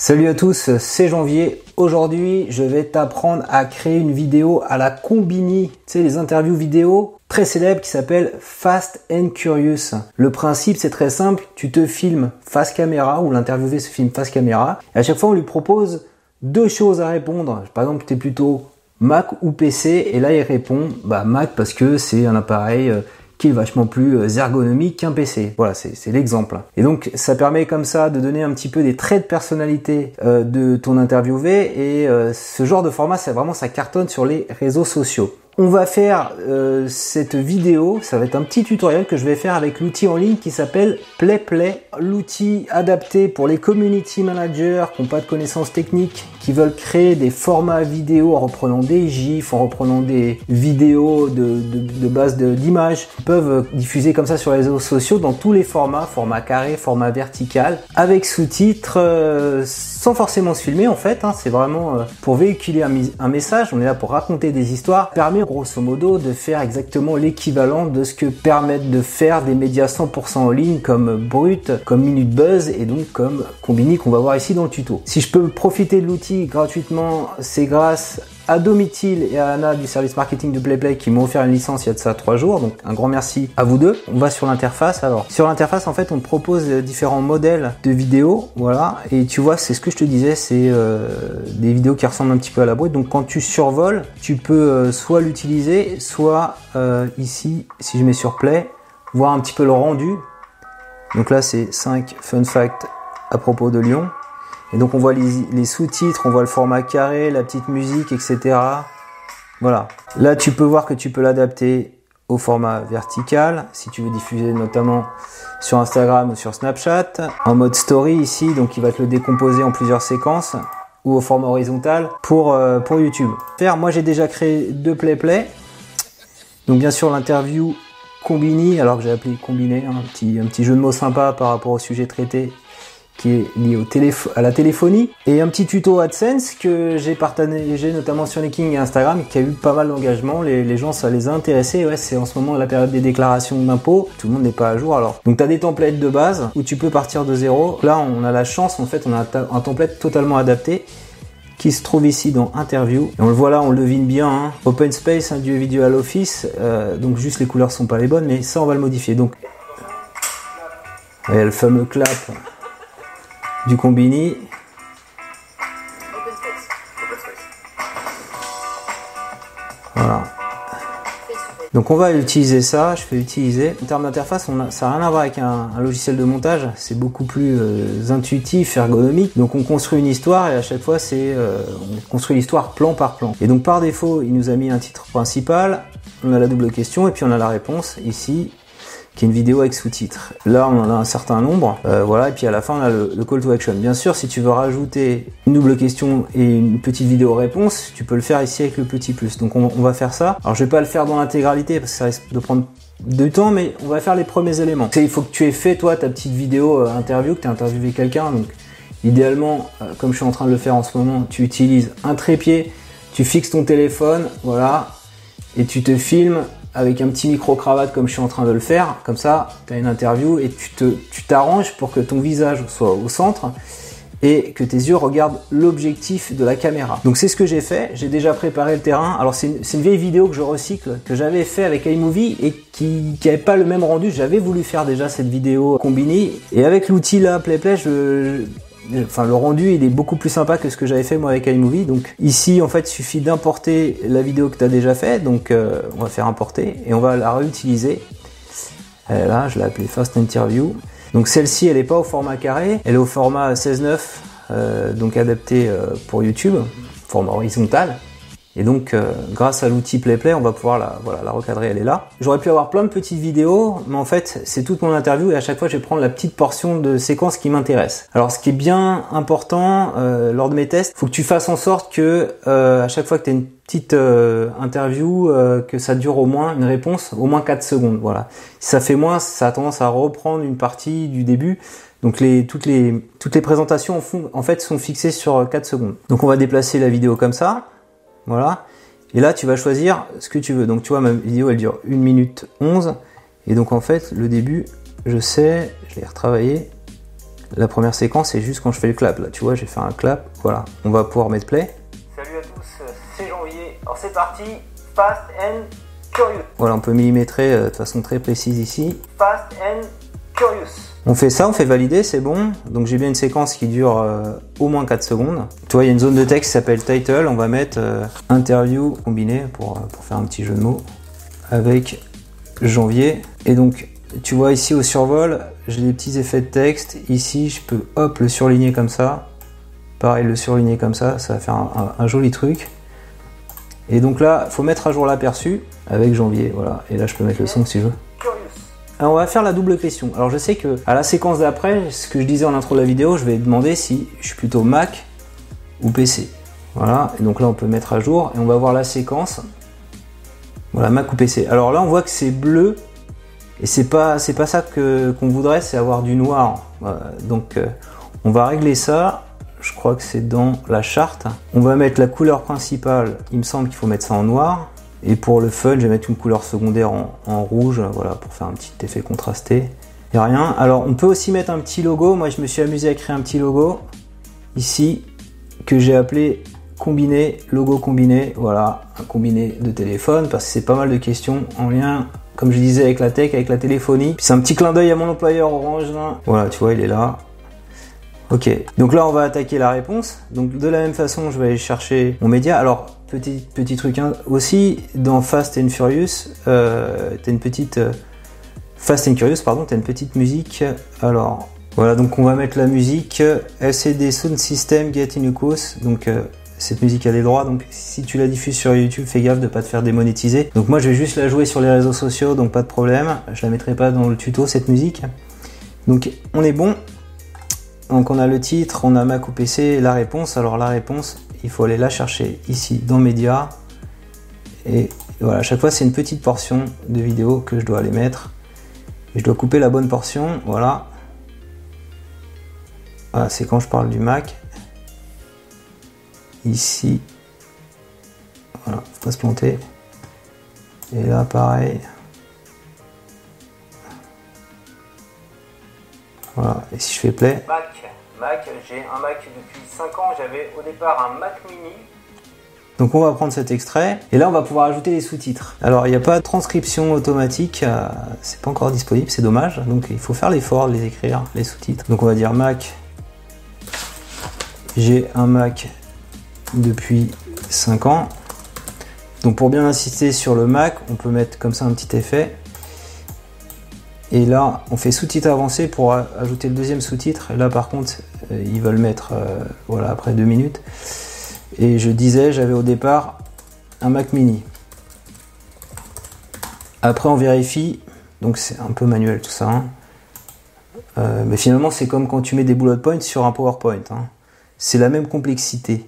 Salut à tous, c'est Janvier. Aujourd'hui, je vais t'apprendre à créer une vidéo à la Combini, tu sais, les interviews vidéo très célèbres qui s'appellent Fast and Curious. Le principe, c'est très simple. Tu te filmes face caméra ou l'interviewé se filme face caméra. À chaque fois, on lui propose deux choses à répondre. Par exemple, tu es plutôt Mac ou PC et là, il répond bah, Mac parce que c'est un appareil euh, qui est vachement plus euh, ergonomique qu'un PC. Voilà, c'est l'exemple. Et donc ça permet comme ça de donner un petit peu des traits de personnalité euh, de ton interviewé et euh, ce genre de format, c'est vraiment ça cartonne sur les réseaux sociaux. On va faire cette vidéo, ça va être un petit tutoriel que je vais faire avec l'outil en ligne qui s'appelle PlayPlay, l'outil adapté pour les community managers qui n'ont pas de connaissances techniques, qui veulent créer des formats vidéo en reprenant des gifs, en reprenant des vidéos de, de, base d'images, peuvent diffuser comme ça sur les réseaux sociaux dans tous les formats, format carré, format vertical, avec sous-titres, euh, sans forcément se filmer en fait, hein. c'est vraiment euh, pour véhiculer un, un, message, on est là pour raconter des histoires, permet grosso modo de faire exactement l'équivalent de ce que permettent de faire des médias 100% en ligne comme Brut, comme Minute Buzz et donc comme Combini qu'on va voir ici dans le tuto. Si je peux profiter de l'outil gratuitement, c'est grâce à Domitil et à Anna du service marketing de PlayPlay qui m'ont offert une licence il y a de ça trois jours. Donc un grand merci à vous deux. On va sur l'interface. Alors sur l'interface en fait on propose différents modèles de vidéos. Voilà. Et tu vois c'est ce que je te disais, c'est euh, des vidéos qui ressemblent un petit peu à la boîte. Donc quand tu survoles, tu peux euh, soit l'utiliser, soit euh, ici si je mets sur Play, voir un petit peu le rendu. Donc là c'est 5 fun facts à propos de Lyon. Et donc on voit les, sous-titres, on voit le format carré, la petite musique, etc. Voilà. Là tu peux voir que tu peux l'adapter au format vertical, si tu veux diffuser notamment sur Instagram ou sur Snapchat. En mode story ici, donc il va te le décomposer en plusieurs séquences ou au format horizontal pour, euh, pour YouTube. Moi j'ai déjà créé deux play play. Donc bien sûr l'interview Combini, alors que j'ai appelé Combiné, un, petit, un petit jeu de mots sympa par rapport au sujet traité qui est lié au à la téléphonie et un petit tuto AdSense que j'ai partagé notamment sur LinkedIn et Instagram qui a eu pas mal d'engagement. Les, gens, ça les a intéressés. Ouais, c'est en ce moment la période des déclarations d'impôts. Tout le monde n'est pas à jour alors. Donc tu as des templates de base où tu peux partir de zéro. Là, on a la chance en fait, on a un template totalement adapté qui se trouve ici dans Interview. Et on le voit là, on le devine bien. Hein. Open Space, un duo à l'office. Euh, donc juste les couleurs sont pas les bonnes, mais ça on va le modifier. Donc, a le fameux clap du Combini. Voilà. Donc on va utiliser ça, je vais utiliser. En termes d'interface, ça n'a rien à voir avec un, logiciel de montage, c'est beaucoup plus euh, intuitif, ergonomique. Donc on construit une histoire et à chaque fois c'est euh, on construit l'histoire plan par plan. Et donc par défaut, il nous a mis un titre principal, on a la double question et puis on a la réponse ici qui est une vidéo avec sous-titres. Là, on en a un certain nombre. Euh, voilà, et puis à la fin, on a le, call to action. Bien sûr, si tu veux rajouter une double question et une petite vidéo réponse, tu peux le faire ici avec le petit plus. Donc on, va faire ça. Alors je vais pas le faire dans l'intégralité parce que ça risque de prendre du temps, mais on va faire les premiers éléments. Il faut que tu aies fait toi ta petite vidéo euh, interview, que tu as interviewé quelqu'un. Donc idéalement, euh, comme je suis en train de le faire en ce moment, tu utilises un trépied, tu fixes ton téléphone, voilà, et tu te filmes avec un petit micro-cravate comme je suis en train de le faire. Comme ça, tu as une interview et tu tu t'arranges pour que ton visage soit au centre et que tes yeux regardent l'objectif de la caméra. Donc c'est ce que j'ai fait, j'ai déjà préparé le terrain. Alors c'est une, vieille vidéo que je recycle, que j'avais fait avec iMovie et qui n'avait pas le même rendu. J'avais voulu faire déjà cette vidéo combinée et avec l'outil là, PlayPlay, je, enfin le rendu il est beaucoup plus sympa que ce que j'avais fait moi avec iMovie. Donc ici en fait il suffit d'importer la vidéo que tu as déjà fait. Donc euh, on va faire importer et on va la réutiliser. là je l'ai appelée Fast Interview. Donc celle-ci elle n'est pas au format carré, elle est au format 16.9 euh, donc adapté euh, pour YouTube, format horizontal. Et donc, euh, grâce à l'outil PlayPlay, on va pouvoir la, voilà, la recadrer, elle est là. J'aurais pu avoir plein de petites vidéos, mais en fait, c'est toute mon interview et à chaque fois, je vais prendre la petite portion de séquence qui m'intéresse. Alors, ce qui est bien important euh, lors de mes tests, faut que tu fasses en sorte que euh, à chaque fois que tu as une petite interview, que ça dure au moins une réponse, au moins 4 secondes. Voilà. Si ça fait moins, ça a tendance à reprendre une partie du début. Donc les, toutes, les, toutes les présentations en fait sont fixées sur 4 secondes. Donc on va déplacer la vidéo comme ça. Voilà. Et là, tu vas choisir ce que tu veux. Donc, tu vois, ma vidéo, elle dure 1 minute 11. Et donc, en fait, le début, je sais, je vais retravailler. La première séquence, c'est juste quand je fais le clap. Là, tu vois, j'ai fait un clap. Voilà, on va pouvoir mettre play. Salut à tous, c'est Janvier. Alors c'est parti, Fast and Curious. Voilà, on peut millimétrer euh, de façon très précise ici. Fast and On fait ça, on fait valider, c'est bon. Donc j'ai bien une séquence qui dure euh, au moins 4 secondes. Tu vois, il y a une zone de texte qui s'appelle title. On va mettre euh, interview combiné pour, pour faire un petit jeu de mots avec janvier. Et donc, tu vois ici au survol, j'ai des petits effets de texte. Ici, je peux hop le surligner comme ça. Pareil, le surligner comme ça, ça va faire un, joli truc. Et donc là, faut mettre à jour l'aperçu avec janvier. Voilà. Et là, je peux mettre le son si je veux. Alors on va faire la double question. Alors je sais que à la séquence d'après, ce que je disais en intro de la vidéo, je vais demander si je suis plutôt Mac ou PC. Voilà, et donc là on peut mettre à jour et on va voir la séquence. Voilà, Mac ou PC. Alors là on voit que c'est bleu et c'est pas pas ça que qu'on voudrait, c'est avoir du noir. donc euh, on va régler ça. Je crois que c'est dans la charte. On va mettre la couleur principale. Il me semble qu'il faut mettre ça en noir. Et pour le fun, je vais mettre une couleur secondaire en, rouge, voilà, pour faire un petit effet contrasté. A rien. Alors, on peut aussi mettre un petit logo. Moi, je me suis amusé à créer un petit logo ici que j'ai appelé combiné, logo combiné. Voilà, un combiné de téléphone parce que c'est pas mal de questions en lien, comme je disais, avec la tech, avec la téléphonie. C'est un petit clin d'œil à mon employeur Orange. Voilà, tu vois, il est là. Ok, donc là on va attaquer la réponse. Donc de la même façon, je vais aller chercher mon média. Alors Petit, petit truc hein. aussi, dans Fast and Furious, euh, t'as une petite. Euh, Fast and Curious, pardon, t'as une petite musique. Alors, voilà, donc on va mettre la musique LCD Sound System Get in Donc, euh, cette musique a des droits, donc si tu la diffuses sur YouTube, fais gaffe de pas te faire démonétiser. Donc, moi je vais juste la jouer sur les réseaux sociaux, donc pas de problème. Je la mettrai pas dans le tuto cette musique. Donc, on est bon. Donc, on a le titre, on a Mac ou PC, la réponse. Alors, la réponse, il faut aller la chercher ici dans Média. Et voilà, à chaque fois c'est une petite portion de vidéo que je dois aller mettre. Et je dois couper la bonne portion, voilà. Voilà, c'est quand je parle du Mac. Ici. Voilà, faut pas se planter. Et là pareil. Voilà, et si je fais play. J'ai un Mac depuis 5 ans. J'avais au départ un Mac mini. Donc on va prendre cet extrait et là on va pouvoir ajouter les sous-titres. Alors il n'y a pas de transcription automatique, euh, c'est pas encore disponible, c'est dommage. Donc il faut faire l'effort de les écrire, les sous-titres. Donc on va dire Mac. J'ai un Mac depuis 5 ans. Donc pour bien insister sur le Mac, on peut mettre comme ça un petit effet. Et là, on fait sous-titre avancé pour ajouter le deuxième sous-titre. Là, par contre, euh, ils veulent mettre euh, voilà, après deux minutes. Et je disais, j'avais au départ un Mac mini. Après, on vérifie. Donc, c'est un peu manuel tout ça. Hein. Euh, mais finalement, c'est comme quand tu mets des bullet points sur un PowerPoint. Hein. C'est la même complexité.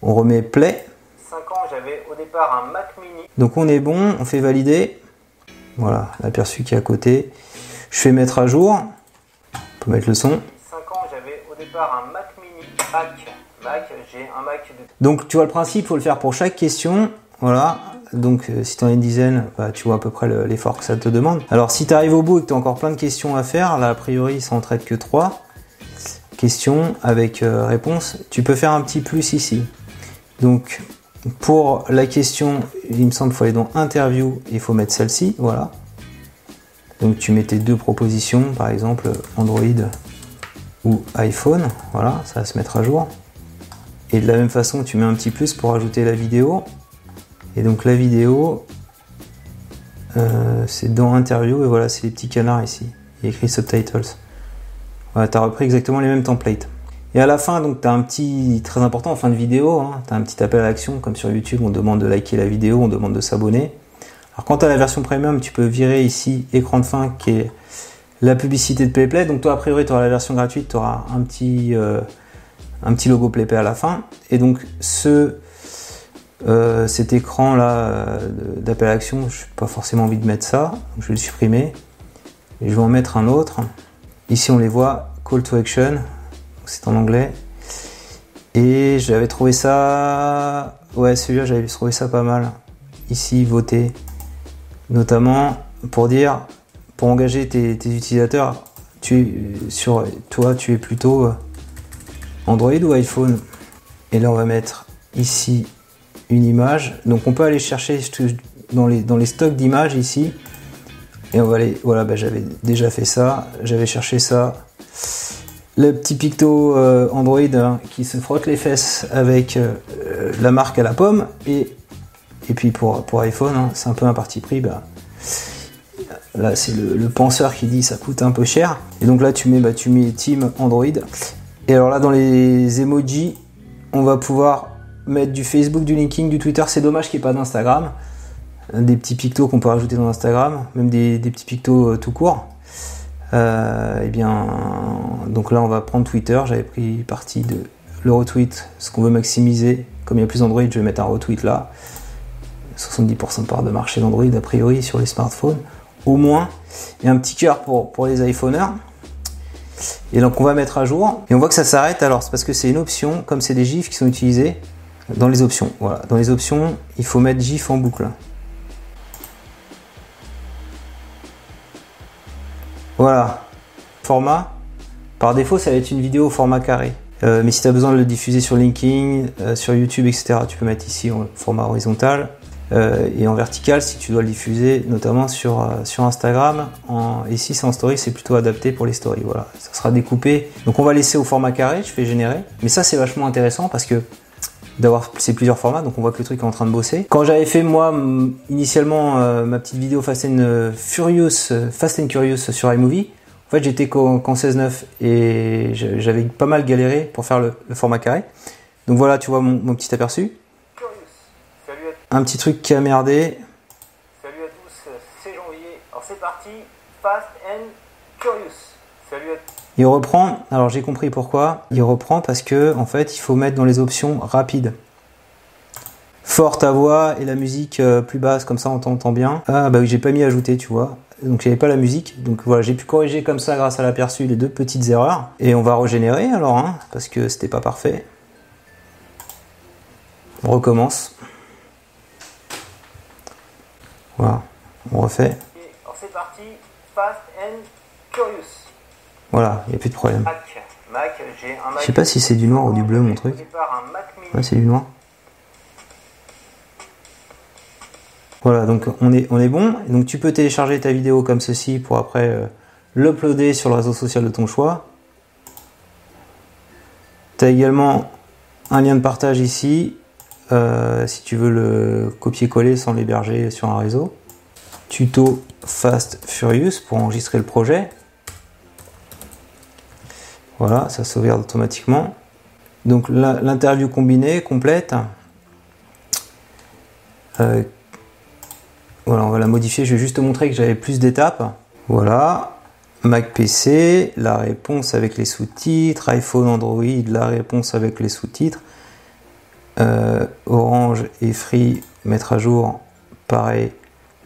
On remet play. 5 ans, j'avais au départ un Mac mini. Donc, on est bon, on fait valider. Voilà, l'aperçu qui est à côté. Je fais mettre à jour. On peut mettre le son. 5 ans, j'avais au départ un Mac mini. Mac, Mac, j'ai un Mac Donc tu vois le principe, il faut le faire pour chaque question. Voilà. Donc euh, si tu en as une dizaine, bah, tu vois à peu près l'effort que ça te demande. Alors si tu arrives au bout et que tu as encore plein de questions à faire, là a priori ça en traite que 3 questions avec euh, réponse, tu peux faire un petit plus ici. Donc pour la question, il me semble qu'il faut aller dans interview, il faut mettre celle-ci, voilà. Donc tu mettais deux propositions, par exemple Android ou iPhone, voilà, ça va se mettre à jour. Et de la même façon, tu mets un petit plus pour ajouter la vidéo. Et donc la vidéo, euh, c'est dans interview, et voilà, c'est les petits canards ici. Il y a écrit subtitles. Voilà, tu as repris exactement les mêmes templates. Et à la fin, donc, tu as un petit, très important en fin de vidéo, hein, tu as un petit appel à l'action, comme sur YouTube, on demande de liker la vidéo, on demande de s'abonner. Alors, quand tu as la version premium, tu peux virer ici écran de fin qui est la publicité de PlayPlay. Donc, toi, a priori, tu auras la version gratuite, tu auras un petit, euh, un petit logo PlayPlay à la fin. Et donc, ce, euh, cet écran là euh, d'appel à l'action, je n'ai pas forcément envie de mettre ça, donc je vais le supprimer. Et je vais en mettre un autre. Ici, on les voit, Call to Action c'est en anglais. Et j'avais trouvé ça. Ouais, celui-là, j'avais trouvé ça pas mal. Ici, voter. Notamment pour dire, pour engager tes, utilisateurs, tu, sur toi, tu es plutôt Android ou iPhone? Et là, on va mettre ici une image. Donc, on peut aller chercher dans les, dans les stocks d'images ici. Et on va aller. Voilà, bah, j'avais déjà fait ça. J'avais cherché ça. Le petit picto euh, Android hein, qui se frotte les fesses avec euh, la marque à la pomme. Et, puis pour, iPhone, hein, c'est un peu un parti pris. Bah, là, c'est le, penseur qui dit ça coûte un peu cher. Et donc là, tu mets, bah, tu mets Team Android. Et alors là, dans les emojis, on va pouvoir mettre du Facebook, du linking, du Twitter. C'est dommage qu'il n'y ait pas d'Instagram. Des petits pictos qu'on peut rajouter dans Instagram, même des, petits pictos euh, tout court. Euh, eh bien, donc là, on va prendre Twitter. J'avais pris parti de le retweet, ce qu'on veut maximiser. Comme il y a plus d'Android, je vais mettre un retweet là. 70% de part de marché d'Android, a priori, sur les smartphones. Au moins. Et un petit cœur pour, pour les iPhoneurs. Et donc on va mettre à jour. Et on voit que ça s'arrête. Alors c'est parce que c'est une option, comme c'est des GIFs qui sont utilisés dans les options. Voilà. Dans les options, il faut mettre GIF en boucle. Voilà. Format. Par défaut, ça va être une vidéo au format carré. Euh, mais si tu as besoin de le diffuser sur LinkedIn, euh, sur YouTube, etc., tu peux mettre ici en format horizontal. Euh, et en vertical si tu dois le diffuser notamment sur, Instagram. En, ici c'est en story, c'est plutôt adapté pour les stories. Voilà, ça sera découpé. Donc on va laisser au format carré, je fais générer. Mais ça c'est vachement intéressant parce que d'avoir ces plusieurs formats, donc on voit que le truc est en train de bosser. Quand j'avais fait moi initialement euh, ma petite vidéo Fast and Furious, Fast and Curious sur iMovie, en fait j'étais qu'en 16.9 et j'avais pas mal galéré pour faire le, format carré. Donc voilà, tu vois mon petit aperçu. Un petit truc qui a merdé. Salut à tous, c'est Janvier. Alors c'est parti, Fast and Curious. Salut à. Il reprend, alors j'ai compris pourquoi. Il reprend parce que en fait il faut mettre dans les options rapides. Forte à voix et la musique euh, plus basse, comme ça on t'entend bien. Ah bah oui, j'ai pas mis ajouter, tu vois. Donc j'avais pas la musique. Donc voilà, j'ai pu corriger comme ça grâce à l'aperçu les deux petites erreurs. Et on va régénérer alors, hein, parce que c'était pas parfait. On recommence. Voilà, on refait. Alors c'est parti, fast and curious. Voilà, il n'y a plus de problème. Je sais pas si c'est du noir ou du bleu mon truc. Ouais, c'est du noir. Voilà, donc on est, on est bon. Donc tu peux télécharger ta vidéo comme ceci pour après euh, l'uploader sur le réseau social de ton choix. Tu as également un lien de partage ici euh, si tu veux le copier-coller sans l'héberger sur un réseau. Tuto Fast Furious pour enregistrer le projet. Voilà, ça sauvegarde automatiquement. Donc l'interview combinée complète. Euh, voilà, on va la modifier. Je vais juste te montrer que j'avais plus d'étapes. Voilà. Mac PC, la réponse avec les sous-titres. iPhone, Android, la réponse avec les sous-titres. Euh, Orange et Free, mettre à jour, pareil,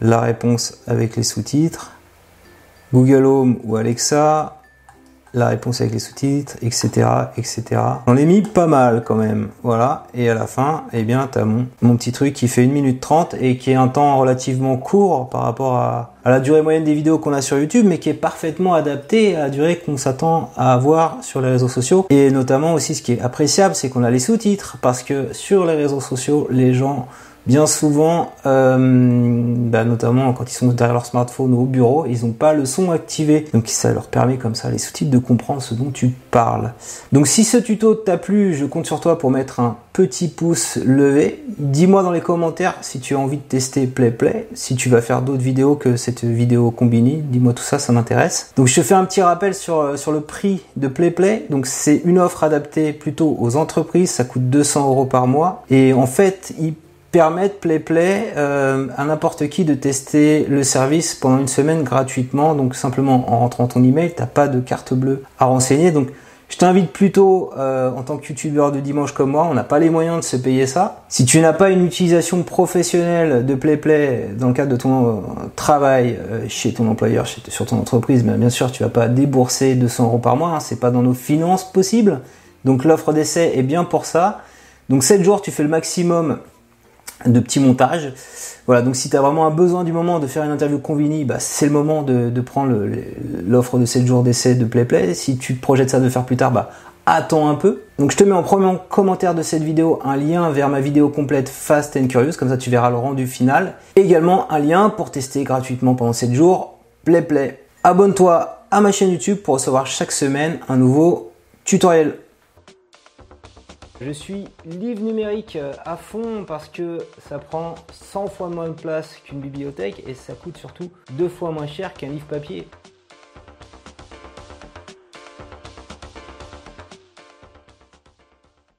la réponse avec les sous-titres. Google Home ou Alexa, la réponse avec les sous-titres, etc., etc. On les mis pas mal quand même, voilà. Et à la fin, eh bien, t'as mon, mon petit truc qui fait 1 minute 30 et qui est un temps relativement court par rapport à, à la durée moyenne des vidéos qu'on a sur YouTube, mais qui est parfaitement adapté à la durée qu'on s'attend à avoir sur les réseaux sociaux. Et notamment aussi, ce qui est appréciable, c'est qu'on a les sous-titres, parce que sur les réseaux sociaux, les gens bien souvent, euh, bah, notamment quand ils sont derrière leur smartphone ou au bureau, ils n'ont pas le son activé. Donc ça leur permet comme ça, les sous-titres, de comprendre ce dont tu parles. Donc si ce tuto t'a plu, je compte sur toi pour mettre un petit pouce levé. Dis-moi dans les commentaires si tu as envie de tester PlayPlay, si tu vas faire d'autres vidéos que cette vidéo combinée. Dis-moi tout ça, ça m'intéresse. Donc je te fais un petit rappel sur, euh, sur le prix de PlayPlay. Donc c'est une offre adaptée plutôt aux entreprises, ça coûte 200 euros par mois. Et en fait, il permettre PlayPlay euh, à n'importe qui de tester le service pendant une semaine gratuitement. Donc simplement en rentrant ton email, t'as pas de carte bleue à renseigner. Donc je t'invite plutôt euh, en tant que youtubeur de dimanche comme moi, on n'a pas les moyens de se payer ça. Si tu n'as pas une utilisation professionnelle de PlayPlay dans le cadre de ton euh, travail chez ton employeur, sur ton entreprise, ben, bien sûr tu vas pas débourser 200 euros par mois, hein, c'est pas dans nos finances possible. Donc l'offre d'essai est bien pour ça. Donc 7 jours, tu fais le maximum de petits montages. Voilà, donc si tu vraiment un besoin du moment de faire une interview Convini, bah, c'est le moment de, prendre l'offre de 7 jours d'essai de PlayPlay. Si tu projettes ça de faire plus tard, bah, attends un peu. Donc je te mets en premier commentaire de cette vidéo un lien vers ma vidéo complète Fast and Curious, comme ça tu verras le rendu final. Également un lien pour tester gratuitement pendant 7 jours PlayPlay. Abonne-toi à ma chaîne YouTube pour recevoir chaque semaine un nouveau tutoriel. Je suis livre numérique euh, à fond parce que ça prend 100 fois moins de place qu'une bibliothèque et ça coûte surtout deux fois moins cher qu'un livre papier.